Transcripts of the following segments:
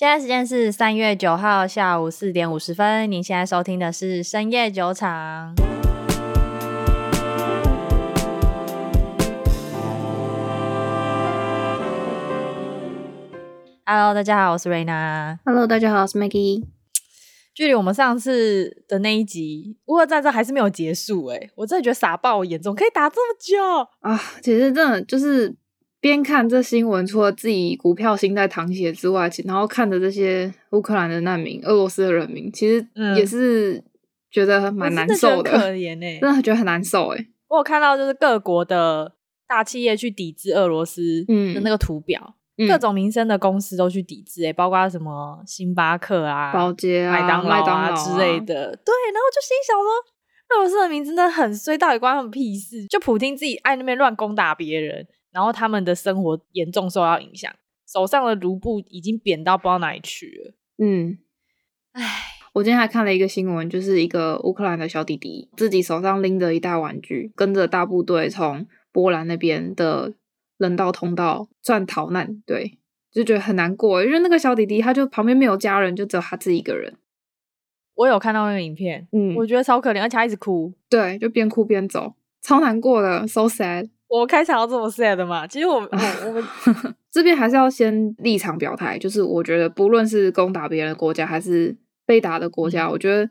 现在时间是三月九号下午四点五十分。您现在收听的是深夜酒场。Hello，大家好，我是瑞娜。Hello，大家好，我是 Maggie。距离我们上次的那一集乌俄战争还是没有结束诶，我真的觉得傻爆严重，可以打这么久啊！其实真的就是。边看这新闻，除了自己股票心在淌血之外，然后看着这些乌克兰的难民、俄罗斯的人民，其实也是觉得蛮难受的，嗯、可怜哎，真的觉得很难受哎。我有看到就是各国的大企业去抵制俄罗斯的那个图表，嗯、各种民生的公司都去抵制哎，包括什么星巴克啊、宝洁啊、麦当劳啊之类的。啊、对，然后就心想说，俄罗斯的民真的很衰，到底关他们屁事？就普京自己爱那边乱攻打别人。然后他们的生活严重受到影响，手上的卢布已经贬到不知道哪里去了。嗯，唉，我今天还看了一个新闻，就是一个乌克兰的小弟弟自己手上拎着一袋玩具，跟着大部队从波兰那边的人道通道转逃难。对，就觉得很难过，因为那个小弟弟他就旁边没有家人，就只有他自己一个人。我有看到那个影片，嗯，我觉得超可怜，而且他一直哭。对，就边哭边走，超难过的，so sad。我开场要这么 sad 的嘛？其实我我我们 这边还是要先立场表态，就是我觉得不论是攻打别人的国家还是被打的国家，嗯、我觉得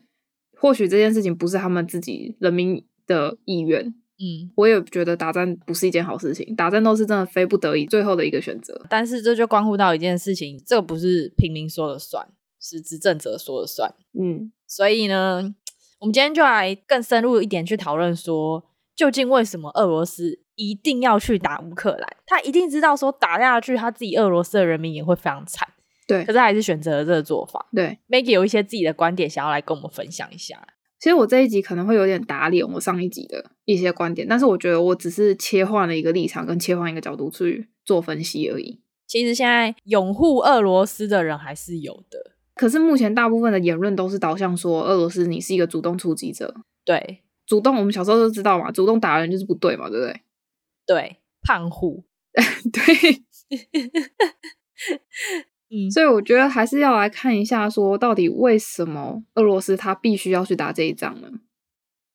或许这件事情不是他们自己人民的意愿。嗯，我也觉得打仗不是一件好事情，打仗都是真的非不得已最后的一个选择。但是这就关乎到一件事情，这个不是平民说了算，是执政者说了算。嗯，所以呢，我们今天就来更深入一点去讨论说，究竟为什么俄罗斯一定要去打乌克兰，他一定知道说打下去，他自己俄罗斯的人民也会非常惨。对，可是还是选择了这个做法。对，Maggie 有一些自己的观点想要来跟我们分享一下。其实我这一集可能会有点打脸我上一集的一些观点，但是我觉得我只是切换了一个立场跟切换一个角度去做分析而已。其实现在拥护俄罗斯的人还是有的，可是目前大部分的言论都是导向说俄罗斯你是一个主动出击者。对，主动我们小时候都知道嘛，主动打人就是不对嘛，对不对？对，胖虎，对，嗯，所以我觉得还是要来看一下，说到底为什么俄罗斯他必须要去打这一仗呢？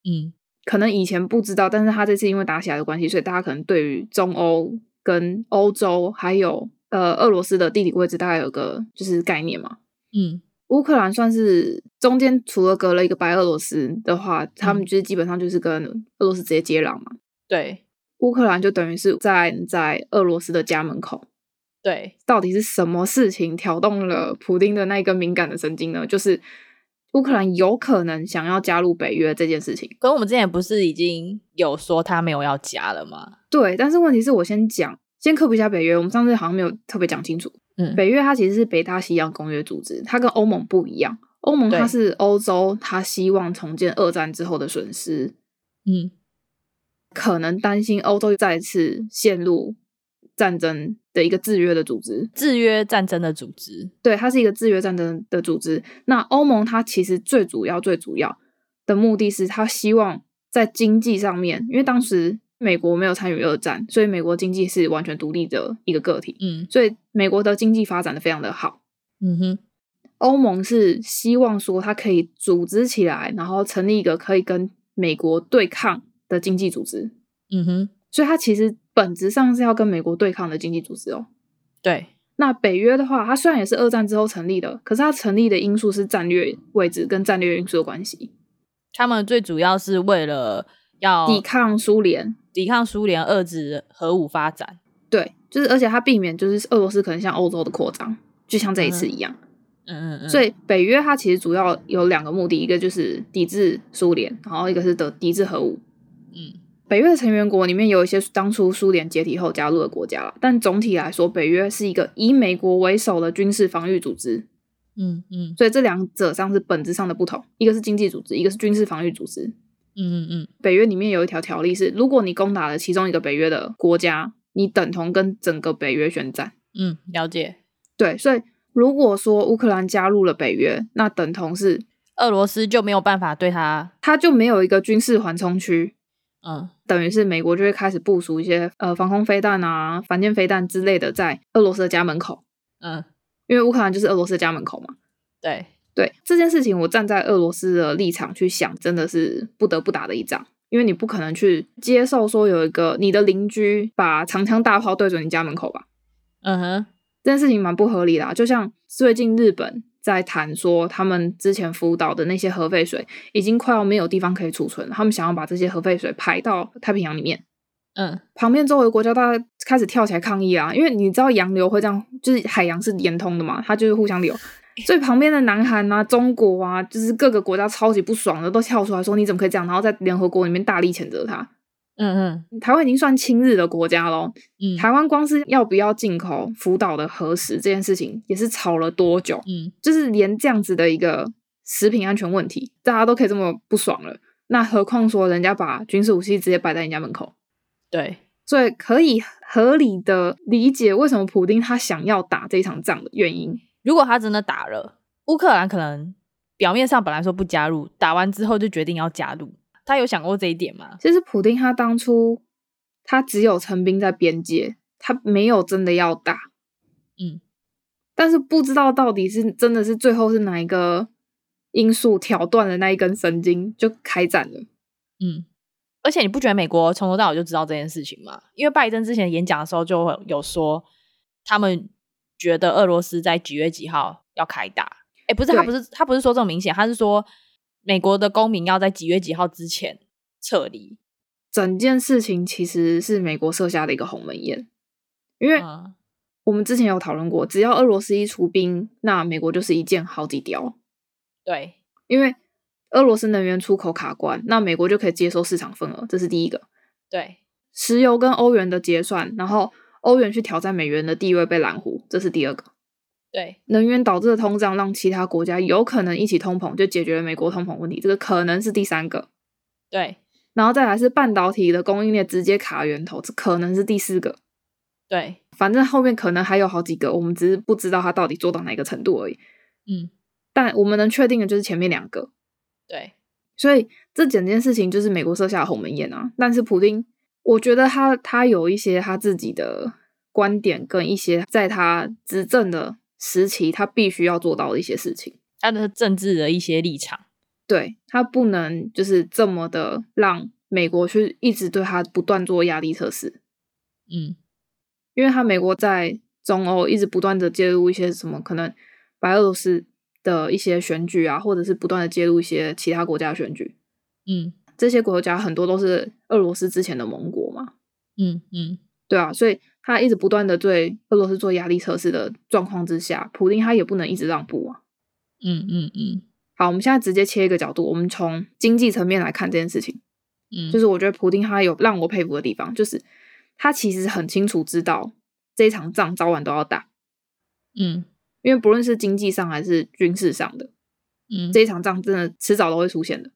嗯，可能以前不知道，但是他这次因为打起来的关系，所以大家可能对于中欧跟欧洲还有呃俄罗斯的地理位置大概有个就是概念嘛。嗯，乌克兰算是中间除了隔了一个白俄罗斯的话，他们就是基本上就是跟俄罗斯直接接壤嘛。对。乌克兰就等于是在在俄罗斯的家门口，对，到底是什么事情挑动了普丁的那个敏感的神经呢？就是乌克兰有可能想要加入北约这件事情。可是我们之前不是已经有说他没有要加了吗？对，但是问题是我先讲，先科普一下北约。我们上次好像没有特别讲清楚。嗯，北约它其实是北大西洋公约组织，它跟欧盟不一样。欧盟它是欧洲，它希望重建二战之后的损失。嗯。可能担心欧洲再次陷入战争的一个制约的组织，制约战争的组织，对，它是一个制约战争的组织。那欧盟它其实最主要、最主要的目的是，它希望在经济上面，因为当时美国没有参与二战，所以美国经济是完全独立的一个个体，嗯，所以美国的经济发展的非常的好，嗯哼。欧盟是希望说，它可以组织起来，然后成立一个可以跟美国对抗的经济组织，嗯哼，所以它其实本质上是要跟美国对抗的经济组织哦。对，那北约的话，它虽然也是二战之后成立的，可是它成立的因素是战略位置跟战略因素的关系。他们最主要是为了要抵抗苏联，抵抗苏联遏制核武发展。对，就是而且它避免就是俄罗斯可能向欧洲的扩张，就像这一次一样。嗯嗯嗯嗯。所以北约它其实主要有两个目的，一个就是抵制苏联，然后一个是得抵制核武。嗯，北约的成员国里面有一些当初苏联解体后加入的国家了，但总体来说，北约是一个以美国为首的军事防御组织。嗯嗯，所以这两者上是本质上的不同，一个是经济组织，一个是军事防御组织。嗯嗯嗯，北约里面有一条条例是，如果你攻打了其中一个北约的国家，你等同跟整个北约宣战。嗯，了解。对，所以如果说乌克兰加入了北约，那等同是俄罗斯就没有办法对他，他就没有一个军事缓冲区。嗯，等于是美国就会开始部署一些呃防空飞弹啊、反舰飞弹之类的在俄罗斯的家门口。嗯，因为乌克兰就是俄罗斯的家门口嘛。对对，这件事情我站在俄罗斯的立场去想，真的是不得不打的一仗，因为你不可能去接受说有一个你的邻居把长枪大炮对准你家门口吧。嗯哼，这件事情蛮不合理的啊，就像最近日本在谈说，他们之前福岛的那些核废水已经快要没有地方可以储存，他们想要把这些核废水排到太平洋里面。嗯，旁边周围国家大家开始跳起来抗议啊，因为你知道洋流会这样，就是海洋是连通的嘛，它就是互相流，所以旁边的南韩啊、中国啊，就是各个国家超级不爽的，都跳出来说你怎么可以这样，然后在联合国里面大力谴责他。嗯嗯，台湾已经算亲日的国家咯。嗯，台湾光是要不要进口福岛的核食这件事情，也是吵了多久？嗯，就是连这样子的一个食品安全问题，大家都可以这么不爽了，那何况说人家把军事武器直接摆在人家门口？对，所以可以合理的理解为什么普丁他想要打这场仗的原因。如果他真的打了，乌克兰可能表面上本来说不加入，打完之后就决定要加入。他有想过这一点吗？其实普丁他当初他只有陈兵在边界，他没有真的要打，嗯，但是不知道到底是真的是最后是哪一个因素挑断了那一根神经就开战了，嗯，而且你不觉得美国从头到尾就知道这件事情吗？因为拜登之前演讲的时候就有说，他们觉得俄罗斯在几月几号要开打，哎，不是，他不是他不是说这么明显，他是说。美国的公民要在几月几号之前撤离，整件事情其实是美国设下的一个鸿门宴，因为我们之前有讨论过，只要俄罗斯一出兵，那美国就是一箭好几雕。对，因为俄罗斯能源出口卡关，那美国就可以接收市场份额，这是第一个。对，石油跟欧元的结算，然后欧元去挑战美元的地位被拦糊，这是第二个。对，能源导致的通胀，让其他国家有可能一起通膨，就解决了美国通膨问题。这个可能是第三个。对，然后再来是半导体的供应链直接卡源头，这可能是第四个。对，反正后面可能还有好几个，我们只是不知道它到底做到哪个程度而已。嗯，但我们能确定的就是前面两个。对，所以这整件事情就是美国设下的鸿门宴啊。但是普丁，我觉得他他有一些他自己的观点，跟一些在他执政的。时期，他必须要做到的一些事情，他的政治的一些立场，对，他不能就是这么的让美国去一直对他不断做压力测试，嗯，因为他美国在中欧一直不断的介入一些什么可能白俄罗斯的一些选举啊，或者是不断的介入一些其他国家的选举，嗯，这些国家很多都是俄罗斯之前的盟国嘛，嗯嗯，对啊，所以。他一直不断的对俄罗斯做压力测试的状况之下，普丁他也不能一直让步啊。嗯嗯嗯。好，我们现在直接切一个角度，我们从经济层面来看这件事情。嗯，就是我觉得普丁他有让我佩服的地方，就是他其实很清楚知道这一场仗早晚都要打。嗯，因为不论是经济上还是军事上的，嗯，这一场仗真的迟早都会出现的。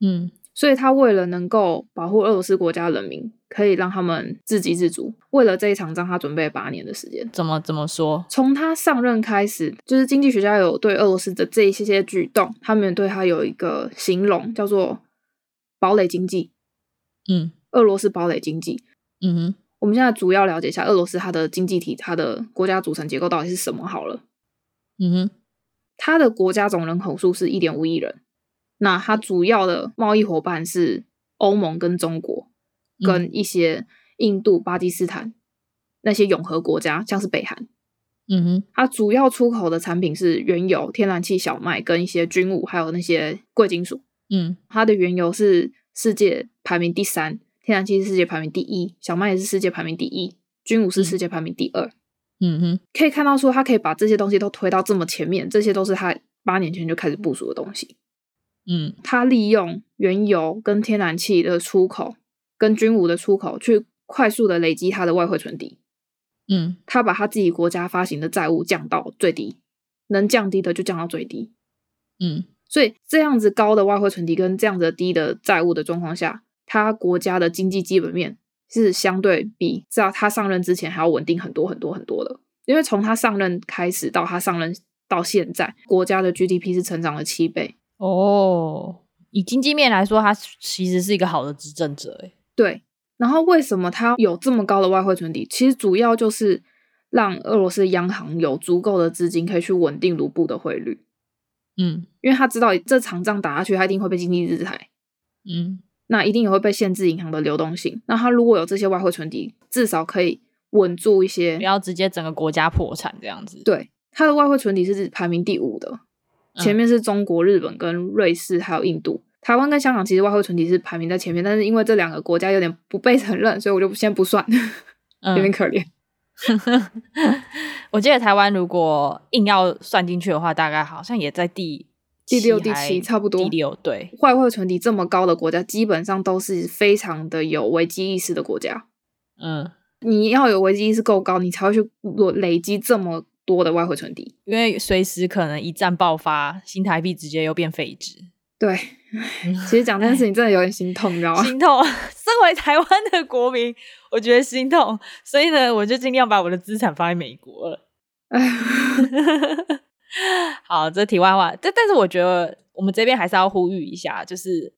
嗯。所以他为了能够保护俄罗斯国家人民，可以让他们自给自足，为了这一场仗，他准备了八年的时间。怎么怎么说？从他上任开始，就是经济学家有对俄罗斯的这一些些举动，他们对他有一个形容，叫做“堡垒经济”。嗯，俄罗斯堡垒经济。嗯哼，我们现在主要了解一下俄罗斯它的经济体，它的国家组成结构到底是什么好了。嗯哼，它的国家总人口数是一点五亿人。那它主要的贸易伙伴是欧盟跟中国，跟一些印度、巴基斯坦那些永和国家，像是北韩。嗯哼，它主要出口的产品是原油、天然气、小麦跟一些军武，还有那些贵金属。嗯，它的原油是世界排名第三，天然气是世界排名第一，小麦也是世界排名第一，军武是世界排名第二。嗯哼，可以看到说，它可以把这些东西都推到这么前面，这些都是它八年前就开始部署的东西。嗯，他利用原油跟天然气的出口，跟军武的出口，去快速的累积他的外汇存底。嗯，他把他自己国家发行的债务降到最低，能降低的就降到最低。嗯，所以这样子高的外汇存底跟这样子低的债务的状况下，他国家的经济基本面是相对比在他上任之前还要稳定很多很多很多的。因为从他上任开始到他上任到现在，国家的 GDP 是成长了七倍。哦，以经济面来说，他其实是一个好的执政者，诶。对，然后为什么他有这么高的外汇存底？其实主要就是让俄罗斯央行有足够的资金可以去稳定卢布的汇率。嗯，因为他知道这场仗打下去，他一定会被经济制裁。嗯，那一定也会被限制银行的流动性。那他如果有这些外汇存底，至少可以稳住一些，不要直接整个国家破产这样子。对，他的外汇存底是排名第五的，前面是中国、日本跟瑞士，还有印度。台湾跟香港其实外汇存底是排名在前面，但是因为这两个国家有点不被承认，所以我就先不算，有点可怜。我记得台湾如果硬要算进去的话，大概好像也在第第六、第七，差不多。第六，对，外汇存底这么高的国家，基本上都是非常的有危机意识的国家。嗯，你要有危机意识够高，你才会去累积这么多的外汇存底，因为随时可能一战爆发，新台币直接又变废纸。对，其实讲这件事情真的有点心痛，你知道吗？心痛。身为台湾的国民，我觉得心痛，所以呢，我就尽量把我的资产放在美国了。好，这题外话。但但是，我觉得我们这边还是要呼吁一下，就是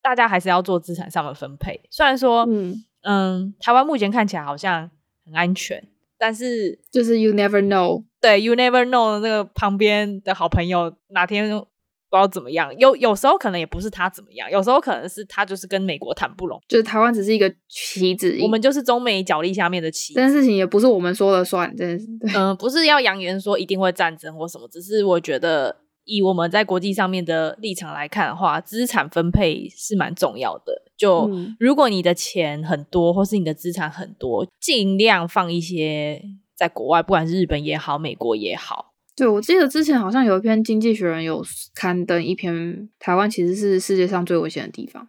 大家还是要做资产上的分配。虽然说，嗯嗯，台湾目前看起来好像很安全，但是就是 you never know，对，you never know 那个旁边的好朋友哪天。不知道怎么样，有有时候可能也不是他怎么样，有时候可能是他就是跟美国谈不拢，就是台湾只是一个棋子，我们就是中美角力下面的棋。这件事情也不是我们说了算，真的是。嗯、呃，不是要扬言说一定会战争或什么，只是我觉得以我们在国际上面的立场来看的话，资产分配是蛮重要的。就、嗯、如果你的钱很多，或是你的资产很多，尽量放一些在国外，不管是日本也好，美国也好。对，我记得之前好像有一篇《经济学人》有刊登一篇，台湾其实是世界上最危险的地方，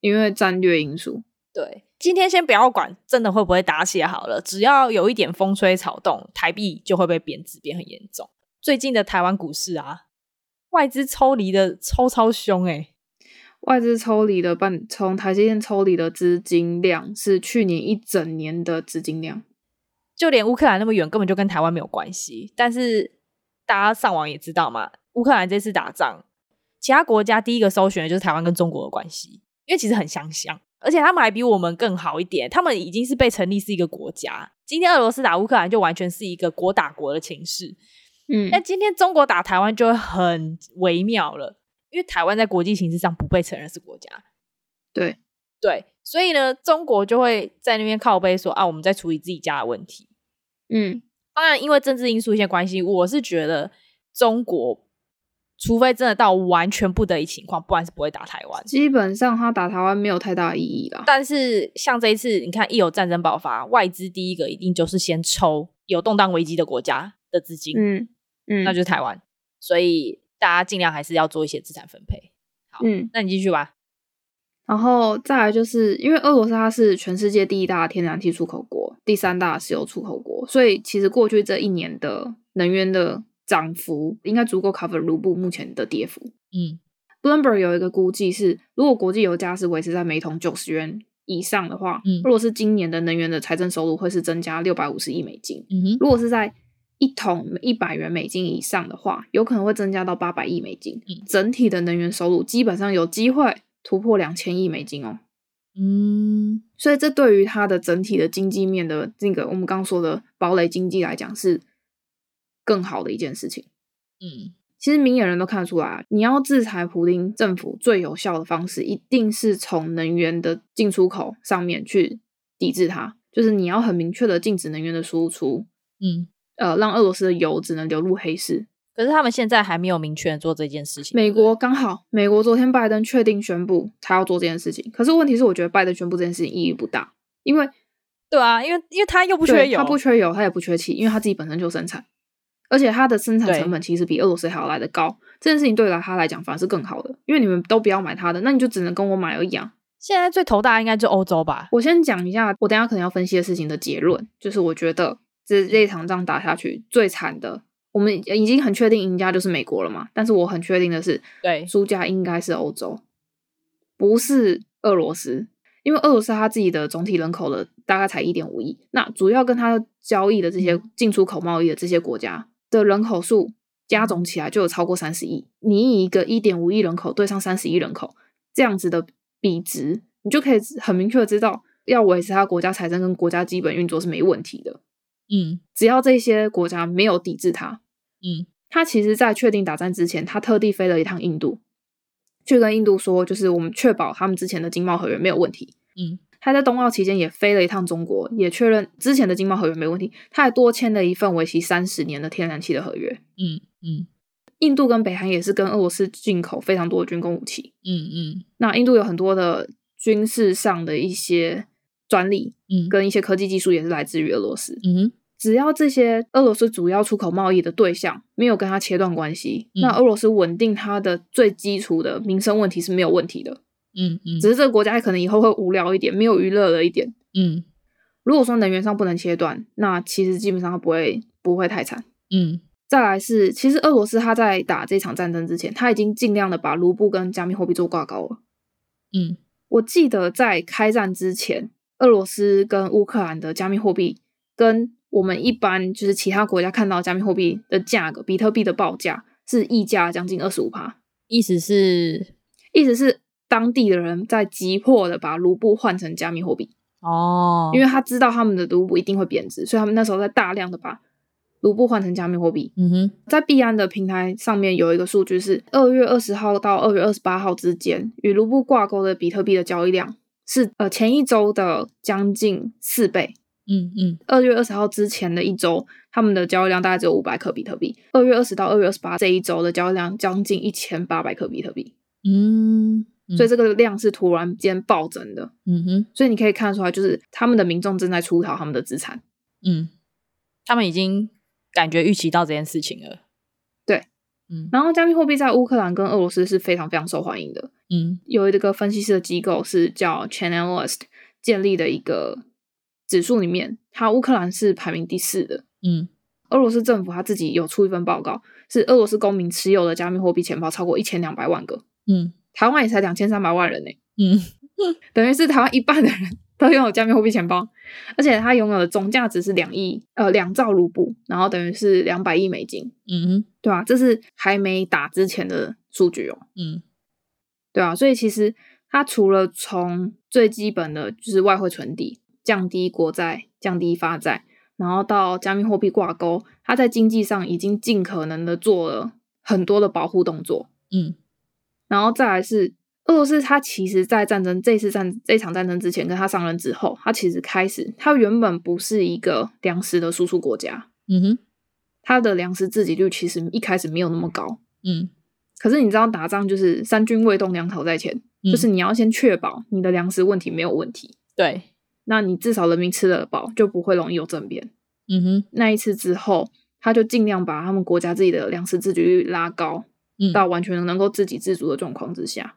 因为战略因素。对，今天先不要管真的会不会打起来好了，只要有一点风吹草动，台币就会被贬值，变很严重。最近的台湾股市啊，外资抽离的抽超凶诶、欸、外资抽离的半从台积电抽离的资金量是去年一整年的资金量。就连乌克兰那么远，根本就跟台湾没有关系。但是大家上网也知道嘛，乌克兰这次打仗，其他国家第一个搜寻的就是台湾跟中国的关系，因为其实很相像，而且他们还比我们更好一点。他们已经是被成立是一个国家。今天俄罗斯打乌克兰，就完全是一个国打国的情势。嗯，那今天中国打台湾就会很微妙了，因为台湾在国际形势上不被承认是国家。对对，所以呢，中国就会在那边靠背说啊，我们在处理自己家的问题。嗯，当然，因为政治因素一些关系，我是觉得中国除非真的到完全不得已情况，不然是不会打台湾。基本上，他打台湾没有太大意义啦。但是，像这一次，你看，一有战争爆发，外资第一个一定就是先抽有动荡危机的国家的资金，嗯嗯，那就是台湾。所以，大家尽量还是要做一些资产分配。好，嗯，那你继续吧。然后再来就是因为俄罗斯它是全世界第一大天然气出口国，第三大石油出口国，所以其实过去这一年的能源的涨幅应该足够 cover 卢布目前的跌幅。嗯，Bloomberg 有一个估计是，如果国际油价是维持在每桶九十元以上的话，嗯，俄罗斯今年的能源的财政收入会是增加六百五十亿美金。嗯哼，如果是在一桶一百元美金以上的话，有可能会增加到八百亿美金。嗯，整体的能源收入基本上有机会。突破两千亿美金哦，嗯，所以这对于它的整体的经济面的那个我们刚刚说的堡垒经济来讲是更好的一件事情。嗯，其实明眼人都看得出来，你要制裁普丁政府最有效的方式，一定是从能源的进出口上面去抵制它，就是你要很明确的禁止能源的输出，嗯，呃，让俄罗斯的油只能流入黑市。可是他们现在还没有明确做这件事情。美国刚好，美国昨天拜登确定宣布他要做这件事情。可是问题是，我觉得拜登宣布这件事情意义不大，因为，对啊，因为因为他又不缺油，他不缺油，他也不缺气，因为他自己本身就生产，而且他的生产成本其实比俄罗斯还要来得高。这件事情对他来讲反而是更好的，因为你们都不要买他的，那你就只能跟我买而已啊。现在最头大应该就欧洲吧。我先讲一下，我等下可能要分析的事情的结论，就是我觉得这这一场仗打下去最惨的。我们已经很确定赢家就是美国了嘛，但是我很确定的是，对，输家应该是欧洲，不是俄罗斯，因为俄罗斯它自己的总体人口的大概才一点五亿，那主要跟它交易的这些进出口贸易的这些国家的人口数加总起来就有超过三十亿，你以一个一点五亿人口对上三十亿人口这样子的比值，你就可以很明确的知道，要维持他国家财政跟国家基本运作是没问题的。嗯，只要这些国家没有抵制他，嗯，他其实在确定打战之前，他特地飞了一趟印度，去跟印度说，就是我们确保他们之前的经贸合约没有问题。嗯，他在冬奥期间也飞了一趟中国，也确认之前的经贸合约没问题。他还多签了一份为期三十年的天然气的合约。嗯嗯，印度跟北韩也是跟俄罗斯进口非常多的军工武器。嗯嗯，那印度有很多的军事上的一些专利，嗯，跟一些科技技术也是来自于俄罗斯。嗯。只要这些俄罗斯主要出口贸易的对象没有跟他切断关系，嗯、那俄罗斯稳定它的最基础的民生问题是没有问题的。嗯嗯，只是这个国家可能以后会无聊一点，没有娱乐了一点。嗯，如果说能源上不能切断，那其实基本上它不会不会太惨。嗯，再来是，其实俄罗斯他在打这场战争之前，他已经尽量的把卢布跟加密货币做挂钩了。嗯，我记得在开战之前，俄罗斯跟乌克兰的加密货币跟我们一般就是其他国家看到加密货币的价格，比特币的报价是溢价将近二十五趴，意思是，意思是当地的人在急迫的把卢布换成加密货币哦，因为他知道他们的卢布一定会贬值，所以他们那时候在大量的把卢布换成加密货币。嗯哼，在币安的平台上面有一个数据是二月二十号到二月二十八号之间，与卢布挂钩的比特币的交易量是呃前一周的将近四倍。嗯嗯，二月二十号之前的一周，他们的交易量大概只有五百克比特币。二月二十到二月二十八这一周的交易量将近一千八百克比特币。嗯，嗯，所以这个量是突然间暴增的。嗯哼，所以你可以看出来，就是他们的民众正在出逃他们的资产。嗯，他们已经感觉预期到这件事情了。对，嗯，然后加密货币在乌克兰跟俄罗斯是非常非常受欢迎的。嗯，有一个分析师的机构是叫 Chainalyst 建立的一个。指数里面，它乌克兰是排名第四的。嗯，俄罗斯政府它自己有出一份报告，是俄罗斯公民持有的加密货币钱包超过一千两百万个。嗯，台湾也才两千三百万人呢。嗯，等于是台湾一半的人都拥有加密货币钱包，而且它拥有的总价值是两亿呃两兆卢布，然后等于是两百亿美金。嗯，对啊，这是还没打之前的数据哦。嗯，对啊，所以其实它除了从最基本的就是外汇存底。降低国债，降低发债，然后到加密货币挂钩，它在经济上已经尽可能的做了很多的保护动作。嗯，然后再来是俄罗斯，它其实，在战争这次战这场战争之前，跟他上任之后，它其实开始，它原本不是一个粮食的输出国家。嗯哼，它的粮食自给率其实一开始没有那么高。嗯，可是你知道打仗就是三军未动，粮草在前，嗯，就是你要先确保你的粮食问题没有问题。对。那你至少人民吃得饱，就不会容易有政变。嗯哼，那一次之后，他就尽量把他们国家自己的粮食自给率拉高，嗯，到完全能够自给自足的状况之下。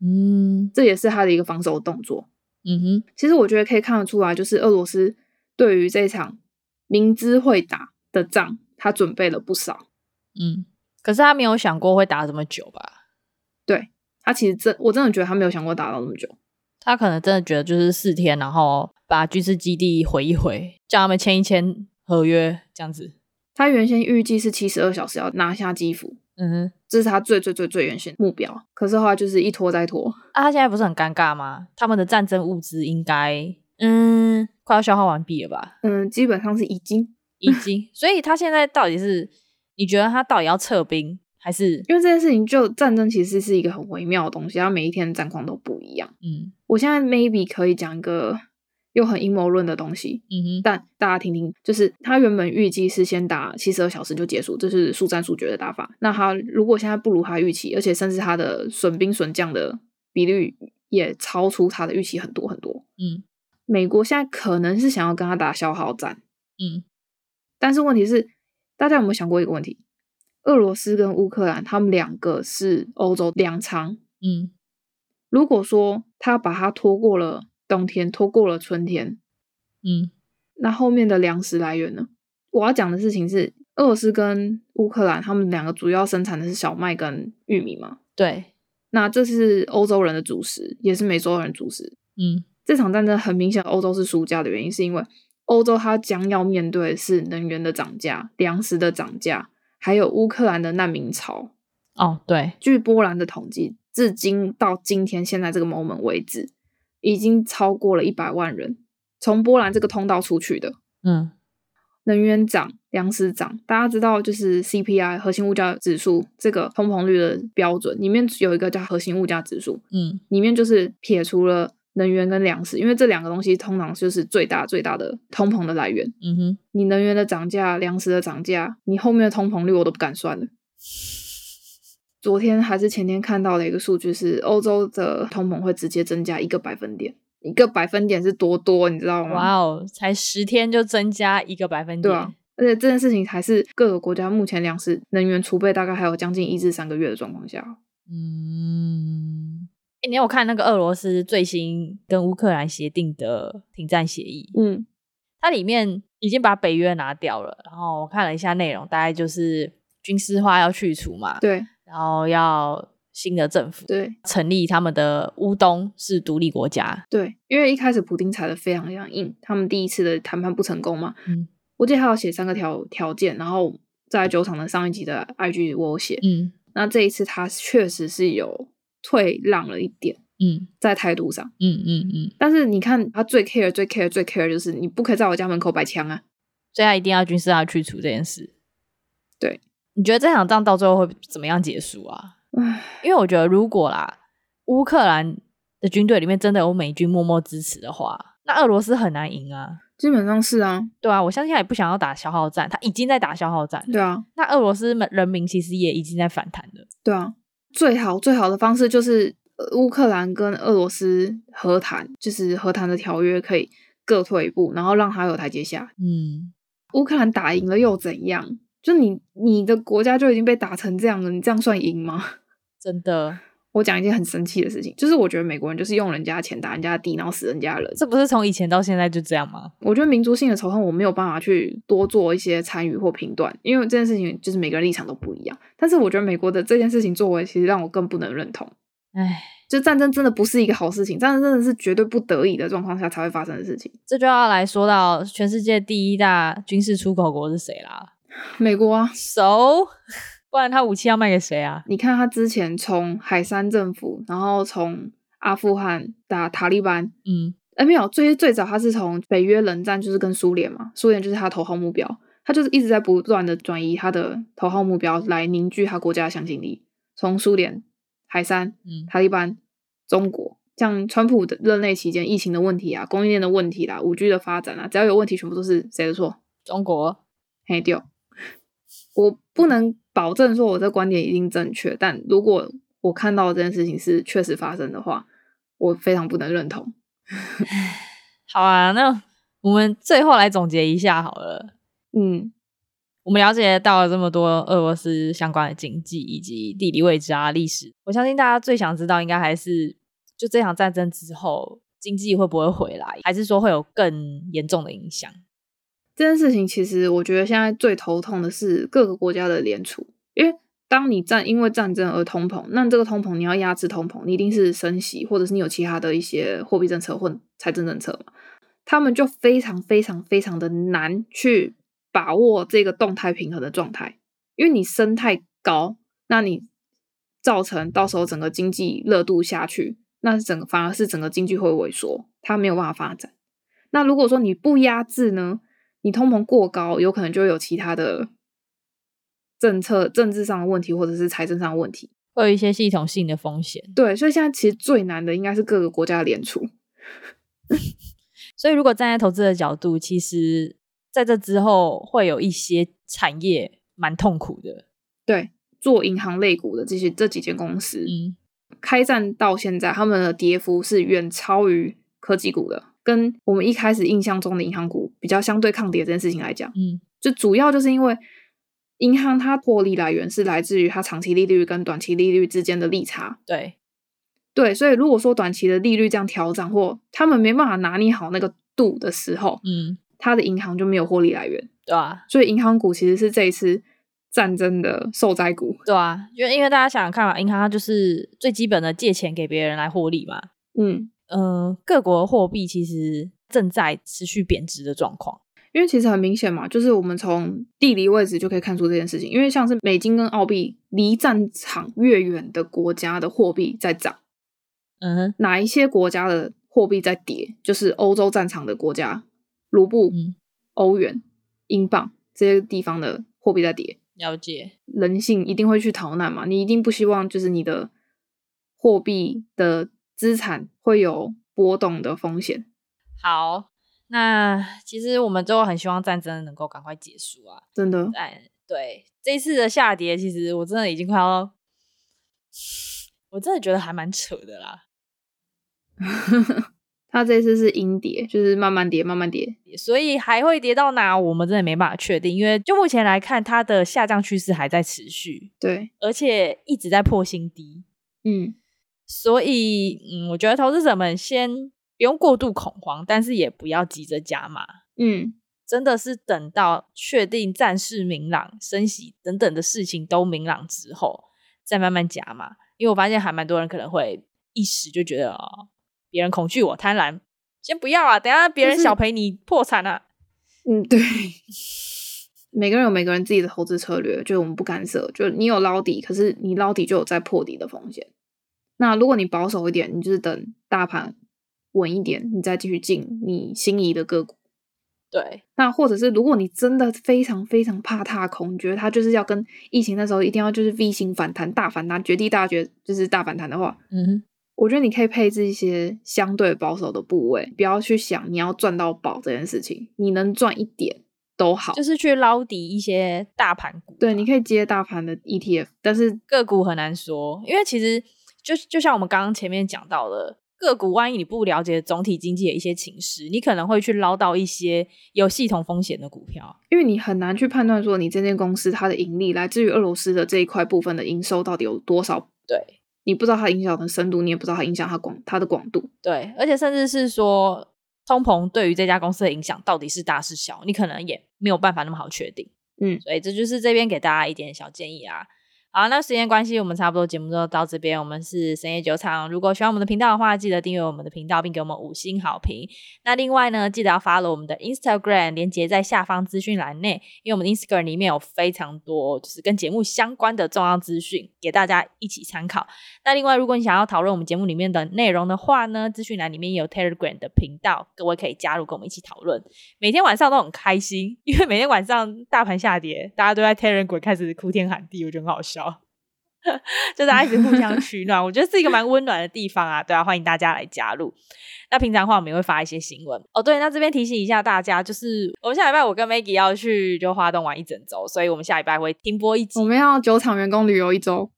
嗯，这也是他的一个防守动作。嗯哼，其实我觉得可以看得出来，就是俄罗斯对于这场明知会打的仗，他准备了不少。嗯，可是他没有想过会打这么久吧？对，他其实真，我真的觉得他没有想过打到那么久。他可能真的觉得就是四天，然后把军事基地毁一毁，叫他们签一签合约这样子。他原先预计是七十二小时要拿下基辅，嗯哼，这是他最最最最原先目标。可是后来就是一拖再拖。啊，他现在不是很尴尬吗？他们的战争物资应该嗯快要消耗完毕了吧？嗯，基本上是已经已经。所以他现在到底是你觉得他到底要撤兵？还是因为这件事情，就战争其实是一个很微妙的东西，它每一天的战况都不一样。嗯，我现在 maybe 可以讲一个又很阴谋论的东西。嗯哼，但大家听听，就是他原本预计是先打七十二小时就结束，这是速战速决的打法。那他如果现在不如他预期，而且甚至他的损兵损将的比率也超出他的预期很多很多。嗯，美国现在可能是想要跟他打消耗战。嗯，但是问题是，大家有没有想过一个问题？俄罗斯跟乌克兰，他们两个是欧洲粮仓。嗯，如果说他把它拖过了冬天，拖过了春天，嗯，那后面的粮食来源呢？我要讲的事情是，俄罗斯跟乌克兰，他们两个主要生产的是小麦跟玉米嘛？对。那这是欧洲人的主食，也是美洲人的主食。嗯，这场战争很明显，欧洲是输家的原因，是因为欧洲它将要面对的是能源的涨价、粮食的涨价。还有乌克兰的难民潮哦，对，据波兰的统计，至今到今天现在这个 moment 为止，已经超过了一百万人从波兰这个通道出去的。嗯，能源涨，粮食涨。大家知道，就是 CPI 核心物价指数这个通膨率的标准里面有一个叫核心物价指数，嗯，里面就是撇除了能源跟粮食，因为这两个东西通常就是最大最大的通膨的来源。嗯哼，你能源的涨价、粮食的涨价，你后面的通膨率我都不敢算了。昨天还是前天看到的一个数据是，欧洲的通膨会直接增加一个百分点，一个百分点是多多，你知道吗？哇哦，才十天就增加一个百分点，对啊，而且这件事情还是各个国家目前粮食能源储备大概还有将近一至三个月的状况下。嗯，哎，你有看那个俄罗斯最新跟乌克兰协定的停战协议？嗯，它里面已经把北约拿掉了，然后我看了一下内容，大概就是军事化要去除嘛，对。然后要新的政府对成立他们的乌东是独立国家对，因为一开始普丁踩的非常非常硬，他们第一次的谈判不成功嘛。嗯，我记得他要写三个条条件，然后在酒厂的上一集的 IG 我有写，嗯，那这一次他确实是有退让了一点，嗯，在态度上，嗯嗯嗯，但是你看他最 care 最 care 最 care 就是你不可以在我家门口摆枪啊，所以他一定要军事化去除这件事，对。你觉得这场仗到最后会怎么样结束啊？唉，因为我觉得如果啦，乌克兰的军队里面真的有美军默默支持的话，那俄罗斯很难赢啊。基本上是啊，对啊，我相信他也不想要打消耗战，他已经在打消耗战。对啊，那俄罗斯人民其实也已经在反弹了。对啊，最好最好的方式就是乌克兰跟俄罗斯和谈，就是和谈的条约可以各退一步，然后让他有台阶下。嗯，乌克兰打赢了又怎样？就你，你的国家就已经被打成这样了，你这样算赢吗？真的，我讲一件很生气的事情，就是我觉得美国人就是用人家的钱打人家的地，然后死人家的人。这不是从以前到现在就这样吗？我觉得民族性的仇恨我没有办法去多做一些参与或评断，因为这件事情就是每个人立场都不一样。但是我觉得美国的这件事情作为，其实让我更不能认同。唉，就战争真的不是一个好事情，战争真的是绝对不得已的状况下才会发生的事情。这就要来说到全世界第一大军事出口国是谁啦？美国啊，So，不然他武器要卖给谁啊？你看他之前从海山政府，然后从阿富汗打塔利班，嗯，哎、欸、没有，最最早他是从北约冷战，就是跟苏联嘛，苏联就是他头号目标，他就是一直在不断的转移他的头号目标来凝聚他国家的向心力，从苏联、海山、嗯、塔利班、中国，像川普的任内期间，疫情的问题啊，供应链的问题啦，五 G 的发展啊，只要有问题，全部都是谁的错？中国，黑掉。我不能保证说我这观点一定正确，但如果我看到这件事情是确实发生的话，我非常不能认同。好啊，那我们最后来总结一下好了。嗯，我们了解到了这么多俄罗斯相关的经济以及地理位置啊、历史，我相信大家最想知道应该还是就这场战争之后经济会不会回来，还是说会有更严重的影响？这件事情其实，我觉得现在最头痛的是各个国家的联储，因为当你战因为战争而通膨，那这个通膨你要压制通膨，你一定是升息，或者是你有其他的一些货币政策或财政政策嘛，他们就非常非常非常的难去把握这个动态平衡的状态，因为你升太高，那你造成到时候整个经济热度下去，那整个反而是整个经济会萎缩，它没有办法发展。那如果说你不压制呢？你通膨过高，有可能就会有其他的政策、政治上的问题，或者是财政上的问题，会有一些系统性的风险。对，所以现在其实最难的应该是各个国家的联储。所以，如果站在投资的角度，其实在这之后会有一些产业蛮痛苦的。对，做银行类股的这些这几间公司，嗯，开战到现在，他们的跌幅是远超于科技股的。跟我们一开始印象中的银行股比较相对抗跌这件事情来讲，嗯，就主要就是因为银行它获利来源是来自于它长期利率跟短期利率之间的利差，对，对，所以如果说短期的利率这样调整或他们没办法拿捏好那个度的时候，嗯，它的银行就没有获利来源，对啊，所以银行股其实是这一次战争的受灾股，对啊，因为因为大家想想看嘛，银行它就是最基本的借钱给别人来获利嘛，嗯。呃，各国的货币其实正在持续贬值的状况，因为其实很明显嘛，就是我们从地理位置就可以看出这件事情。因为像是美金跟澳币离战场越远的国家的货币在涨，嗯，哪一些国家的货币在跌？就是欧洲战场的国家，卢布、嗯、欧元，英镑这些地方的货币在跌。了解，人性一定会去逃难嘛，你一定不希望就是你的货币的资产会有波动的风险。好，那其实我们最后很希望战争能够赶快结束啊，真的。哎，对，这一次的下跌，其实我真的已经快要，我真的觉得还蛮扯的啦。它这次是阴跌，就是慢慢跌，慢慢跌，所以还会跌到哪，我们真的没办法确定。因为就目前来看，它的下降趋势还在持续，对，而且一直在破新低。嗯，所以嗯，我觉得投资者们先不用过度恐慌，但是也不要急着加码。嗯，真的是等到确定战事明朗、升息等等的事情都明朗之后，再慢慢加码。因为我发现还蛮多人可能会一时就觉得哦。别人恐惧我贪婪，先不要啊！等下别人小赔你破产啊！嗯，对，每个人有每个人自己的投资策略，就我们不干涉。就你有捞底，可是你捞底就有再破底的风险。那如果你保守一点，你就是等大盘稳一点，你再继续进你心仪的个股。对，那或者是如果你真的非常非常怕踏空，你觉得它就是要跟疫情那时候一定要就是 V 型反弹、大反弹、绝地大绝，就是大反弹的话，嗯哼。我觉得你可以配置一些相对保守的部位，不要去想你要赚到宝这件事情，你能赚一点都好，就是去捞底一些大盘股。对，你可以接大盘的 ETF，但是个股很难说，因为其实就就像我们刚刚前面讲到的，个股万一你不了解总体经济的一些情势，你可能会去捞到一些有系统风险的股票，因为你很难去判断说你这间公司它的盈利来自于俄罗斯的这一块部分的营收到底有多少。对。你不知道它影响的深度，你也不知道它影响它广它的广度。对，而且甚至是说通膨对于这家公司的影响到底是大是小，你可能也没有办法那么好确定。嗯，所以这就是这边给大家一点小建议啊。好，那时间关系，我们差不多节目就到这边。我们是深夜酒场，如果喜欢我们的频道的话，记得订阅我们的频道，并给我们五星好评。那另外呢，记得要 follow 我们的 Instagram，连结在下方资讯栏内，因为我们的 Instagram 里面有非常多就是跟节目相关的重要资讯，给大家一起参考。那另外，如果你想要讨论我们节目里面的内容的话呢，资讯栏里面也有 Telegram 的频道，各位可以加入跟我们一起讨论。每天晚上都很开心，因为每天晚上大盘下跌，大家都在 Telegram 开始哭天喊地，我觉得很好笑。就大家一直互相 取暖，我觉得是一个蛮温暖的地方啊。对啊，欢迎大家来加入。那平常的话，我们也会发一些新闻哦。对，那这边提醒一下大家，就是我们下礼拜我跟 Maggie 要去就花东玩一整周，所以我们下礼拜会停播一集。我们要酒厂员工旅游一周，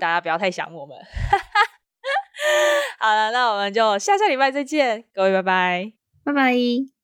大家不要太想我们。好了，那我们就下下礼拜再见，各位拜拜，拜拜。